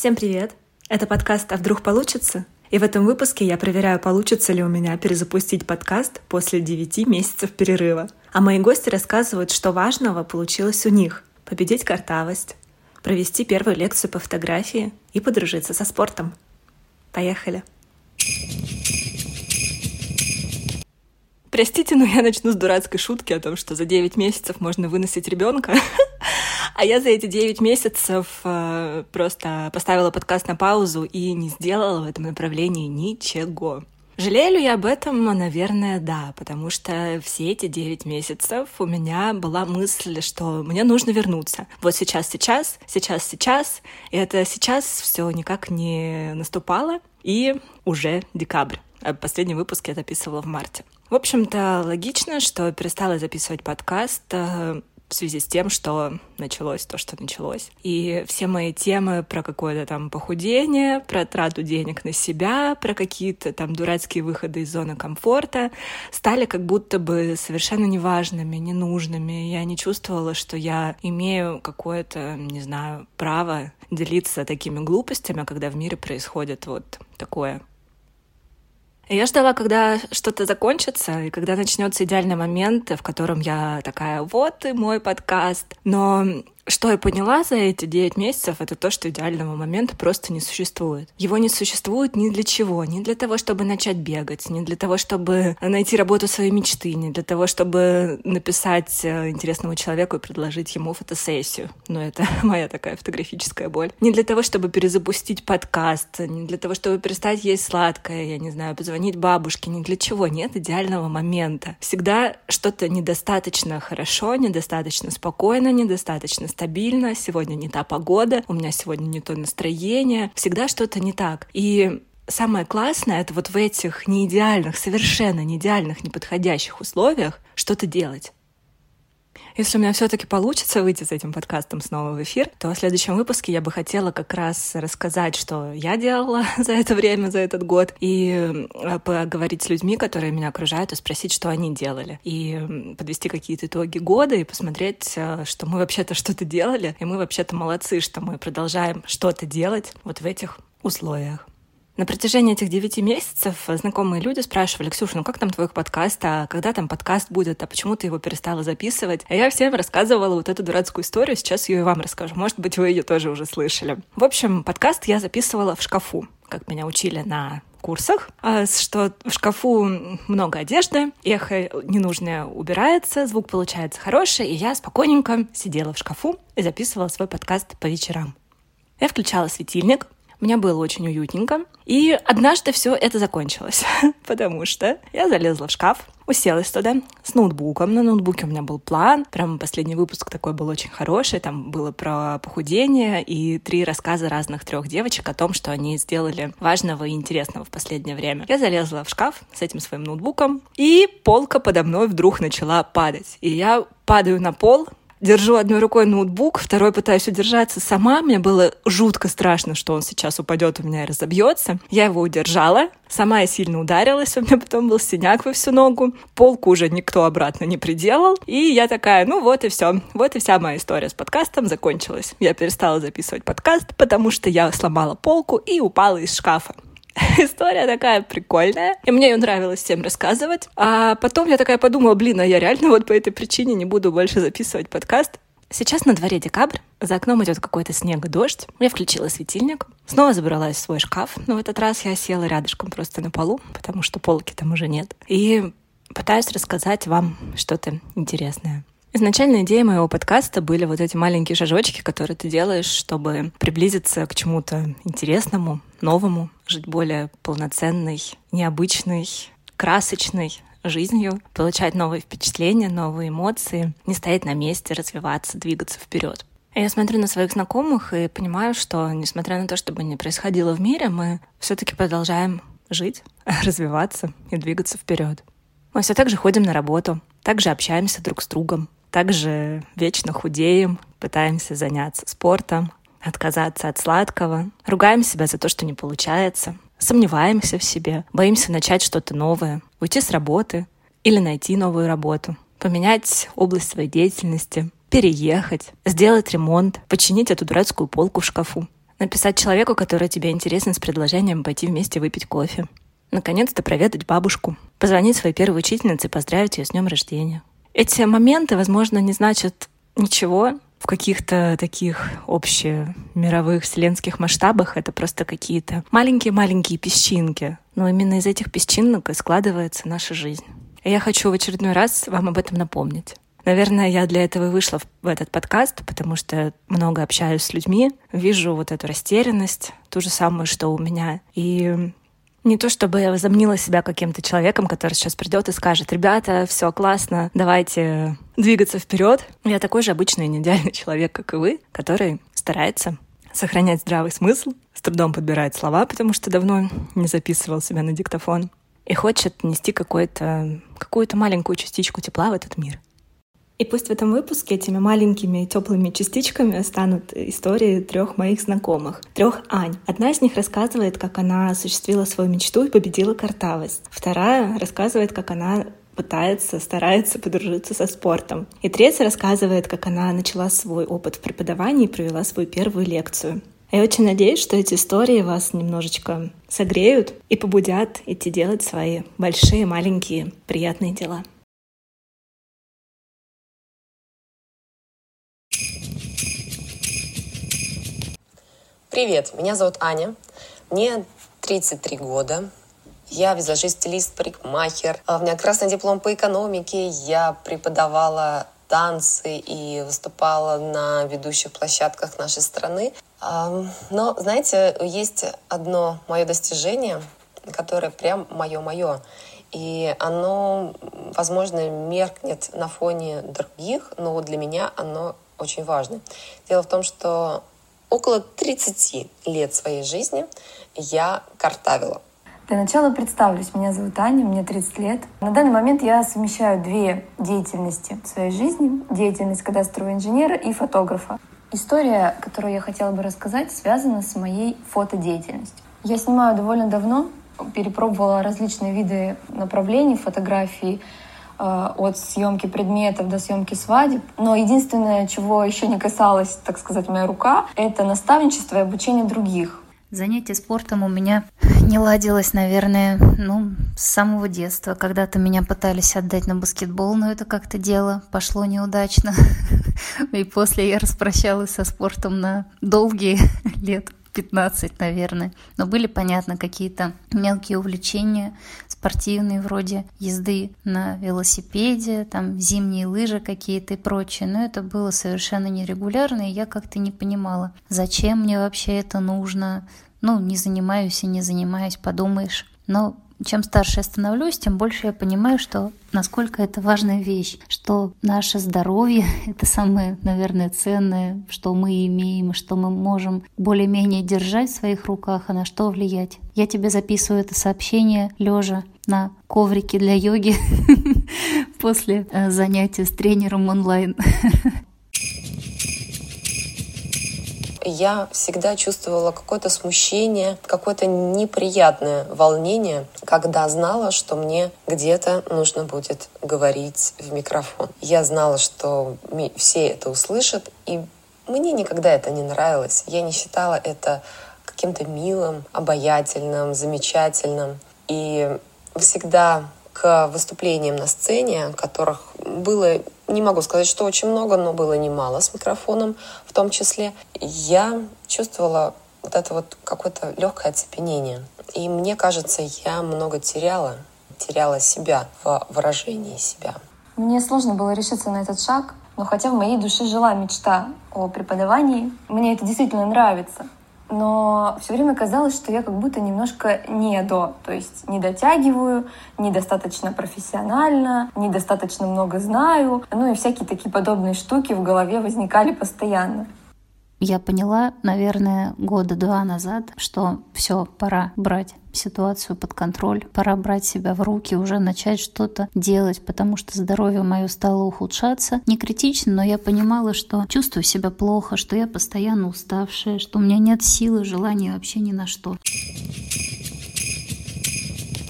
Всем привет! Это подкаст «А вдруг получится?» И в этом выпуске я проверяю, получится ли у меня перезапустить подкаст после 9 месяцев перерыва. А мои гости рассказывают, что важного получилось у них. Победить картавость, провести первую лекцию по фотографии и подружиться со спортом. Поехали! Простите, но я начну с дурацкой шутки о том, что за 9 месяцев можно выносить ребенка. А я за эти 9 месяцев э, просто поставила подкаст на паузу и не сделала в этом направлении ничего. Жалею ли я об этом? Наверное, да, потому что все эти 9 месяцев у меня была мысль, что мне нужно вернуться. Вот сейчас, сейчас, сейчас, сейчас. И это сейчас все никак не наступало. И уже декабрь. А последний выпуск я записывала в марте. В общем-то, логично, что перестала записывать подкаст э, в связи с тем, что началось то, что началось. И все мои темы про какое-то там похудение, про трату денег на себя, про какие-то там дурацкие выходы из зоны комфорта стали как будто бы совершенно неважными, ненужными. Я не чувствовала, что я имею какое-то, не знаю, право делиться такими глупостями, когда в мире происходит вот такое я ждала, когда что-то закончится, и когда начнется идеальный момент, в котором я такая, вот и мой подкаст. Но что я поняла за эти 9 месяцев, это то, что идеального момента просто не существует. Его не существует ни для чего. Ни для того, чтобы начать бегать, ни для того, чтобы найти работу своей мечты, ни для того, чтобы написать э, интересному человеку и предложить ему фотосессию. Но это моя такая фотографическая боль. Не для того, чтобы перезапустить подкаст, не для того, чтобы перестать есть сладкое, я не знаю, позвонить бабушке, ни для чего. Нет идеального момента. Всегда что-то недостаточно хорошо, недостаточно спокойно, недостаточно стабильно, сегодня не та погода, у меня сегодня не то настроение, всегда что-то не так. И самое классное — это вот в этих неидеальных, совершенно неидеальных, неподходящих условиях что-то делать. Если у меня все-таки получится выйти с этим подкастом снова в эфир, то в следующем выпуске я бы хотела как раз рассказать, что я делала за это время, за этот год, и э, поговорить с людьми, которые меня окружают, и спросить, что они делали. И подвести какие-то итоги года и посмотреть, э, что мы вообще-то что-то делали, и мы вообще-то молодцы, что мы продолжаем что-то делать вот в этих условиях. На протяжении этих девяти месяцев знакомые люди спрашивали, Ксюша, ну как там твой подкаст, а когда там подкаст будет, а почему ты его перестала записывать? А я всем рассказывала вот эту дурацкую историю, сейчас ее и вам расскажу. Может быть, вы ее тоже уже слышали. В общем, подкаст я записывала в шкафу, как меня учили на курсах, а, что в шкафу много одежды, эхо ненужное убирается, звук получается хороший, и я спокойненько сидела в шкафу и записывала свой подкаст по вечерам. Я включала светильник, мне было очень уютненько. И однажды все это закончилось, потому что я залезла в шкаф, уселась туда с ноутбуком. На ноутбуке у меня был план. Прям последний выпуск такой был очень хороший. Там было про похудение и три рассказа разных трех девочек о том, что они сделали важного и интересного в последнее время. Я залезла в шкаф с этим своим ноутбуком, и полка подо мной вдруг начала падать. И я падаю на пол, держу одной рукой ноутбук, второй пытаюсь удержаться сама. Мне было жутко страшно, что он сейчас упадет у меня и разобьется. Я его удержала, сама я сильно ударилась, у меня потом был синяк во всю ногу. Полку уже никто обратно не приделал. И я такая, ну вот и все. Вот и вся моя история с подкастом закончилась. Я перестала записывать подкаст, потому что я сломала полку и упала из шкафа. История такая прикольная, и мне ее нравилось всем рассказывать. А потом я такая подумала, блин, а я реально вот по этой причине не буду больше записывать подкаст. Сейчас на дворе декабрь, за окном идет какой-то снег и дождь. Я включила светильник, снова забралась в свой шкаф, но в этот раз я села рядышком просто на полу, потому что полки там уже нет. И пытаюсь рассказать вам что-то интересное. Изначально идея моего подкаста были вот эти маленькие шажочки, которые ты делаешь, чтобы приблизиться к чему-то интересному, новому, жить более полноценной, необычной, красочной жизнью, получать новые впечатления, новые эмоции, не стоять на месте, развиваться, двигаться вперед. Я смотрю на своих знакомых и понимаю, что, несмотря на то, что бы ни происходило в мире, мы все-таки продолжаем жить, развиваться и двигаться вперед. Мы все так же ходим на работу, также общаемся друг с другом, также вечно худеем, пытаемся заняться спортом, отказаться от сладкого, ругаем себя за то, что не получается, сомневаемся в себе, боимся начать что-то новое, уйти с работы или найти новую работу, поменять область своей деятельности, переехать, сделать ремонт, починить эту дурацкую полку в шкафу. Написать человеку, который тебе интересен, с предложением пойти вместе выпить кофе. Наконец-то проведать бабушку. Позвонить своей первой учительнице и поздравить ее с днем рождения. Эти моменты, возможно, не значат ничего в каких-то таких общемировых вселенских масштабах. Это просто какие-то маленькие-маленькие песчинки. Но именно из этих песчинок и складывается наша жизнь. И я хочу в очередной раз вам об этом напомнить. Наверное, я для этого и вышла в этот подкаст, потому что много общаюсь с людьми, вижу вот эту растерянность, ту же самую, что у меня. И не то чтобы я возомнила себя каким-то человеком, который сейчас придет и скажет, ребята, все классно, давайте двигаться вперед. Я такой же обычный неидеальный человек, как и вы, который старается сохранять здравый смысл, с трудом подбирает слова, потому что давно не записывал себя на диктофон, и хочет нести какую-то какую-то маленькую частичку тепла в этот мир. И пусть в этом выпуске этими маленькими теплыми частичками станут истории трех моих знакомых, трех Ань. Одна из них рассказывает, как она осуществила свою мечту и победила картавость. Вторая рассказывает, как она пытается, старается подружиться со спортом. И третья рассказывает, как она начала свой опыт в преподавании и провела свою первую лекцию. Я очень надеюсь, что эти истории вас немножечко согреют и побудят идти делать свои большие, маленькие, приятные дела. Привет, меня зовут Аня. Мне 33 года. Я визажист-стилист, парикмахер. А у меня красный диплом по экономике. Я преподавала танцы и выступала на ведущих площадках нашей страны. Но, знаете, есть одно мое достижение, которое прям мое-мое. И оно, возможно, меркнет на фоне других, но для меня оно очень важно. Дело в том, что около 30 лет своей жизни я картавила. Для начала представлюсь. Меня зовут Аня, мне 30 лет. На данный момент я совмещаю две деятельности в своей жизни. Деятельность кадастрового инженера и фотографа. История, которую я хотела бы рассказать, связана с моей фотодеятельностью. Я снимаю довольно давно, перепробовала различные виды направлений фотографии, от съемки предметов до съемки свадеб. Но единственное, чего еще не касалась, так сказать, моя рука, это наставничество и обучение других. Занятие спортом у меня не ладилось, наверное, ну, с самого детства. Когда-то меня пытались отдать на баскетбол, но это как-то дело пошло неудачно. И после я распрощалась со спортом на долгие лет 15, наверное. Но были, понятно, какие-то мелкие увлечения спортивные, вроде езды на велосипеде, там зимние лыжи какие-то и прочее. Но это было совершенно нерегулярно, и я как-то не понимала, зачем мне вообще это нужно. Ну, не занимаюсь и не занимаюсь, подумаешь. Но чем старше я становлюсь, тем больше я понимаю, что насколько это важная вещь, что наше здоровье — это самое, наверное, ценное, что мы имеем, что мы можем более-менее держать в своих руках, а на что влиять. Я тебе записываю это сообщение лежа на коврике для йоги после э, занятия с тренером онлайн. я всегда чувствовала какое-то смущение, какое-то неприятное волнение, когда знала, что мне где-то нужно будет говорить в микрофон. Я знала, что все это услышат, и мне никогда это не нравилось. Я не считала это каким-то милым, обаятельным, замечательным. И всегда к выступлениям на сцене, которых было, не могу сказать, что очень много, но было немало с микрофоном в том числе, я чувствовала вот это вот какое-то легкое оцепенение. И мне кажется, я много теряла, теряла себя в выражении себя. Мне сложно было решиться на этот шаг, но хотя в моей душе жила мечта о преподавании, мне это действительно нравится но все время казалось, что я как будто немножко не до, то есть не дотягиваю, недостаточно профессионально, недостаточно много знаю, ну и всякие такие подобные штуки в голове возникали постоянно. Я поняла, наверное, года два назад, что все, пора брать ситуацию под контроль, пора брать себя в руки, уже начать что-то делать, потому что здоровье мое стало ухудшаться. Не критично, но я понимала, что чувствую себя плохо, что я постоянно уставшая, что у меня нет силы, желания вообще ни на что.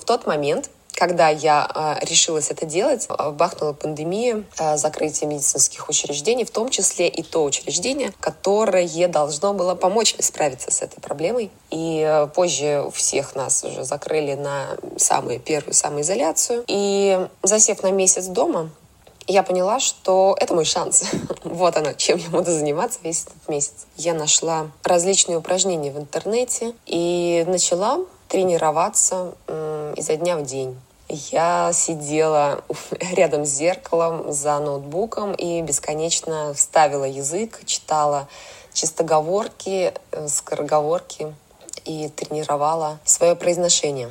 В тот момент, когда я э, решилась это делать, бахнула пандемия, э, закрытие медицинских учреждений, в том числе и то учреждение, которое должно было помочь мне справиться с этой проблемой. И позже всех нас уже закрыли на самую первую самоизоляцию. И засев на месяц дома, я поняла, что это мой шанс. вот оно, чем я буду заниматься весь этот месяц. Я нашла различные упражнения в интернете и начала тренироваться изо дня в день. Я сидела рядом с зеркалом за ноутбуком и бесконечно вставила язык, читала чистоговорки, э, скороговорки и тренировала свое произношение.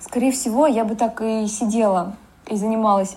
Скорее всего, я бы так и сидела и занималась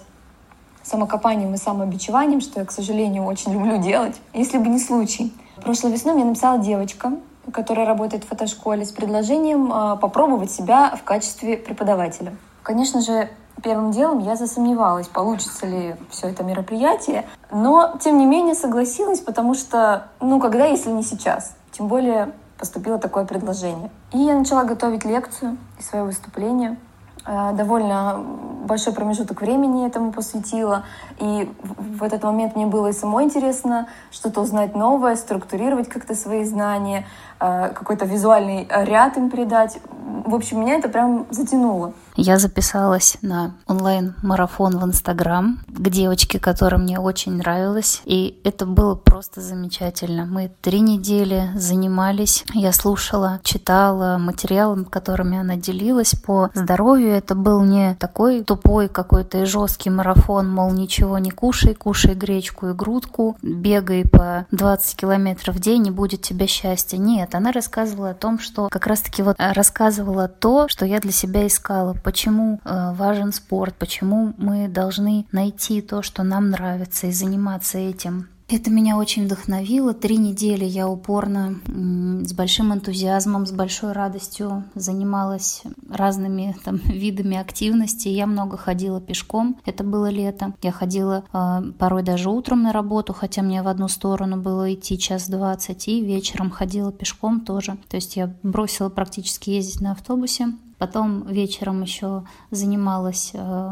самокопанием и самобичеванием, что я, к сожалению, очень люблю делать, если бы не случай. Прошлой весной мне написала девочка, которая работает в фотошколе, с предложением э, попробовать себя в качестве преподавателя. Конечно же, первым делом я засомневалась, получится ли все это мероприятие, но тем не менее согласилась, потому что, ну, когда, если не сейчас? Тем более поступило такое предложение. И я начала готовить лекцию и свое выступление. Э, довольно большой промежуток времени этому посвятила. И в этот момент мне было и самой интересно что-то узнать новое, структурировать как-то свои знания, э, какой-то визуальный ряд им придать. В общем, меня это прям затянуло. Я записалась на онлайн-марафон в Инстаграм к девочке, которая мне очень нравилась. И это было просто замечательно. Мы три недели занимались. Я слушала, читала материалы, которыми она делилась по здоровью. Это был не такой тупой какой-то и жесткий марафон, мол, ничего не кушай, кушай гречку и грудку, бегай по 20 километров в день, и будет тебе счастье. Нет, она рассказывала о том, что как раз-таки вот рассказывала то, что я для себя искала почему э, важен спорт, почему мы должны найти то, что нам нравится, и заниматься этим. Это меня очень вдохновило. Три недели я упорно, с большим энтузиазмом, с большой радостью занималась разными там, видами активности. Я много ходила пешком, это было лето. Я ходила э, порой даже утром на работу, хотя мне в одну сторону было идти час двадцать, и вечером ходила пешком тоже. То есть я бросила практически ездить на автобусе. Потом вечером еще занималась э,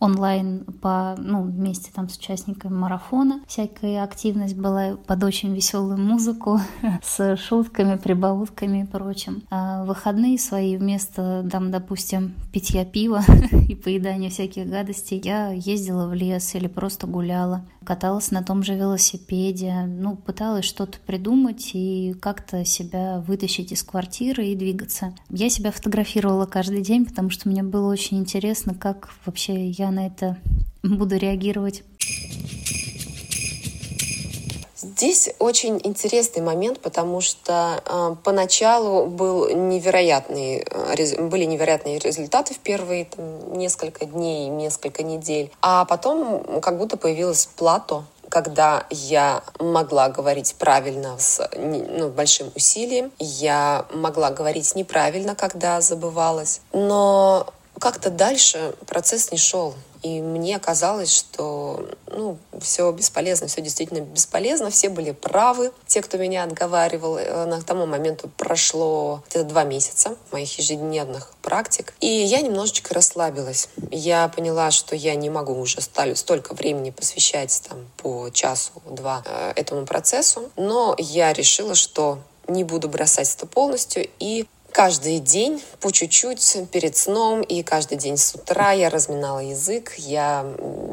онлайн по, ну, вместе там с участниками марафона. Всякая активность была под очень веселую музыку с шутками, прибаутками и прочим. А выходные свои вместо, там, допустим, питья пива и поедания всяких гадостей, я ездила в лес или просто гуляла, каталась на том же велосипеде, ну, пыталась что-то придумать и как-то себя вытащить из квартиры и двигаться. Я себя фотографировала каждый день, потому что мне было очень интересно, как вообще я на это буду реагировать. Здесь очень интересный момент, потому что э, поначалу был невероятный, э, были невероятные результаты в первые там, несколько дней, несколько недель, а потом как будто появилось плато, когда я могла говорить правильно с ну, большим усилием, я могла говорить неправильно, когда забывалась, но как-то дальше процесс не шел. И мне казалось, что ну, все бесполезно, все действительно бесполезно, все были правы, те, кто меня отговаривал. Э, на тому моменту прошло где-то два месяца моих ежедневных практик, и я немножечко расслабилась. Я поняла, что я не могу уже столько времени посвящать там, по часу-два э, этому процессу, но я решила, что не буду бросать это полностью и Каждый день по чуть-чуть перед сном и каждый день с утра я разминала язык, я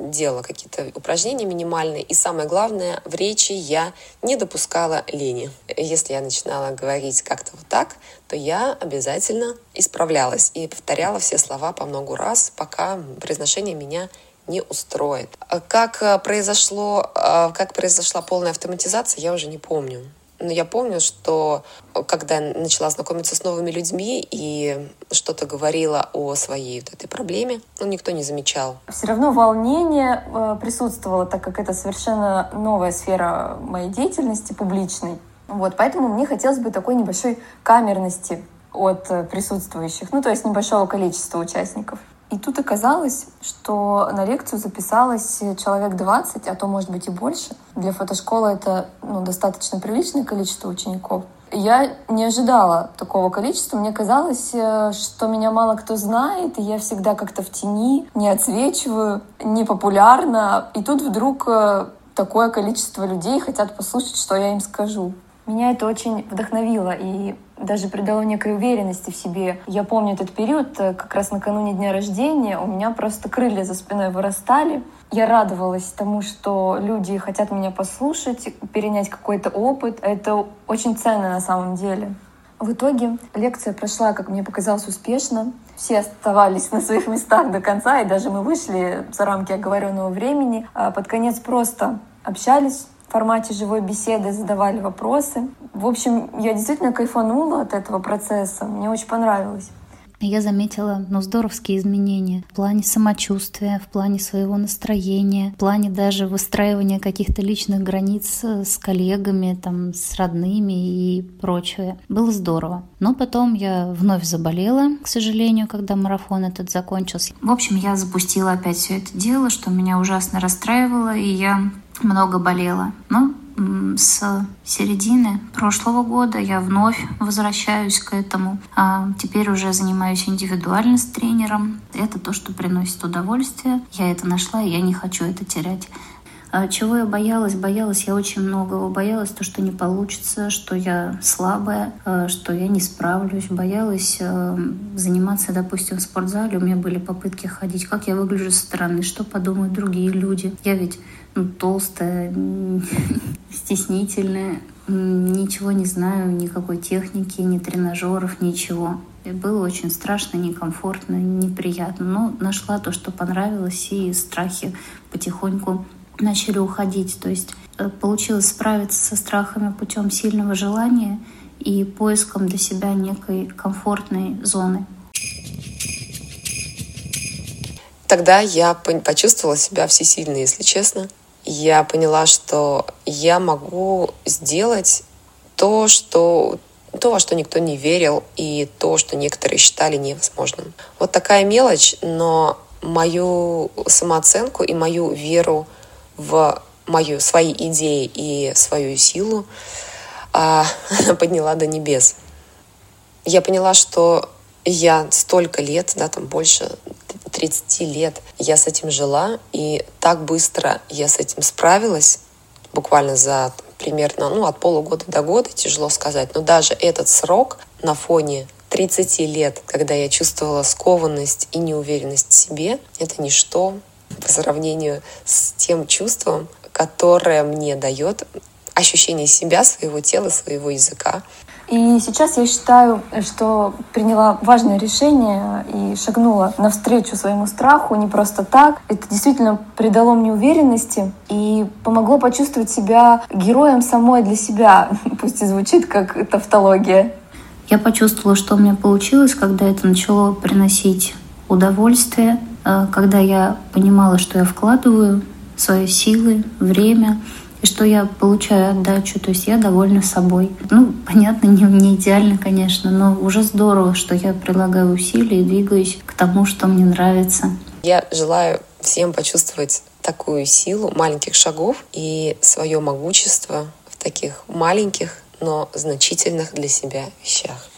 делала какие-то упражнения минимальные. И самое главное, в речи я не допускала лени. Если я начинала говорить как-то вот так, то я обязательно исправлялась и повторяла все слова по много раз, пока произношение меня не устроит. Как произошло, как произошла полная автоматизация, я уже не помню. Но я помню, что когда начала знакомиться с новыми людьми и что-то говорила о своей вот этой проблеме, ну, никто не замечал. Все равно волнение э, присутствовало, так как это совершенно новая сфера моей деятельности публичной. Вот, поэтому мне хотелось бы такой небольшой камерности от э, присутствующих, ну, то есть небольшого количества участников. И тут оказалось, что на лекцию записалось человек 20, а то, может быть, и больше. Для фотошколы это ну, достаточно приличное количество учеников. Я не ожидала такого количества. Мне казалось, э, что меня мало кто знает, и я всегда как-то в тени, не отсвечиваю, не популярна. И тут вдруг э, такое количество людей хотят послушать, что я им скажу. Меня это очень вдохновило и даже придало некой уверенности в себе. Я помню этот период, э, как раз накануне дня рождения, у меня просто крылья за спиной вырастали. Я радовалась тому, что люди хотят меня послушать, перенять какой-то опыт. Это очень ценно на самом деле. В итоге лекция прошла, как мне показалось, успешно. Все оставались на своих местах до конца, и даже мы вышли за рамки оговоренного времени. А под конец просто общались, в формате живой беседы задавали вопросы. В общем, я действительно кайфанула от этого процесса. Мне очень понравилось. Я заметила, ну, здоровские изменения в плане самочувствия, в плане своего настроения, в плане даже выстраивания каких-то личных границ с коллегами, там, с родными и прочее. Было здорово. Но потом я вновь заболела, к сожалению, когда марафон этот закончился. В общем, я запустила опять все это дело, что меня ужасно расстраивало, и я много болела. Но с середины прошлого года я вновь возвращаюсь к этому. А теперь уже занимаюсь индивидуально с тренером. Это то, что приносит удовольствие. Я это нашла, и я не хочу это терять. А чего я боялась? Боялась я очень многого. Боялась то, что не получится, что я слабая, а, что я не справлюсь. Боялась а, заниматься, допустим, в спортзале. У меня были попытки ходить. Как я выгляжу со стороны? Что подумают другие люди? Я ведь ну, толстая, стеснительная, ничего не знаю, никакой техники, ни тренажеров, ничего. Было очень страшно, некомфортно, неприятно. Но нашла то, что понравилось, и страхи потихоньку начали уходить. То есть э, получилось справиться со страхами путем сильного желания и поиском для себя некой комфортной зоны. Тогда я почувствовала себя всесильной, если честно я поняла, что я могу сделать то, что то, во что никто не верил, и то, что некоторые считали невозможным. Вот такая мелочь, но мою самооценку и мою веру в мою, свои идеи и свою силу а, подняла до небес. Я поняла, что я столько лет, да, там больше 30 лет я с этим жила, и так быстро я с этим справилась, буквально за примерно ну, от полугода до года, тяжело сказать, но даже этот срок на фоне 30 лет, когда я чувствовала скованность и неуверенность в себе, это ничто по сравнению с тем чувством, которое мне дает ощущение себя, своего тела, своего языка, и сейчас я считаю, что приняла важное решение и шагнула навстречу своему страху не просто так. Это действительно придало мне уверенности и помогло почувствовать себя героем самой для себя, пусть и звучит как тавтология. Я почувствовала, что у меня получилось, когда это начало приносить удовольствие, когда я понимала, что я вкладываю свои силы, время, и что я получаю отдачу, то есть я довольна собой. Ну, понятно, не, не идеально, конечно, но уже здорово, что я прилагаю усилия и двигаюсь к тому, что мне нравится. Я желаю всем почувствовать такую силу маленьких шагов и свое могущество в таких маленьких, но значительных для себя вещах.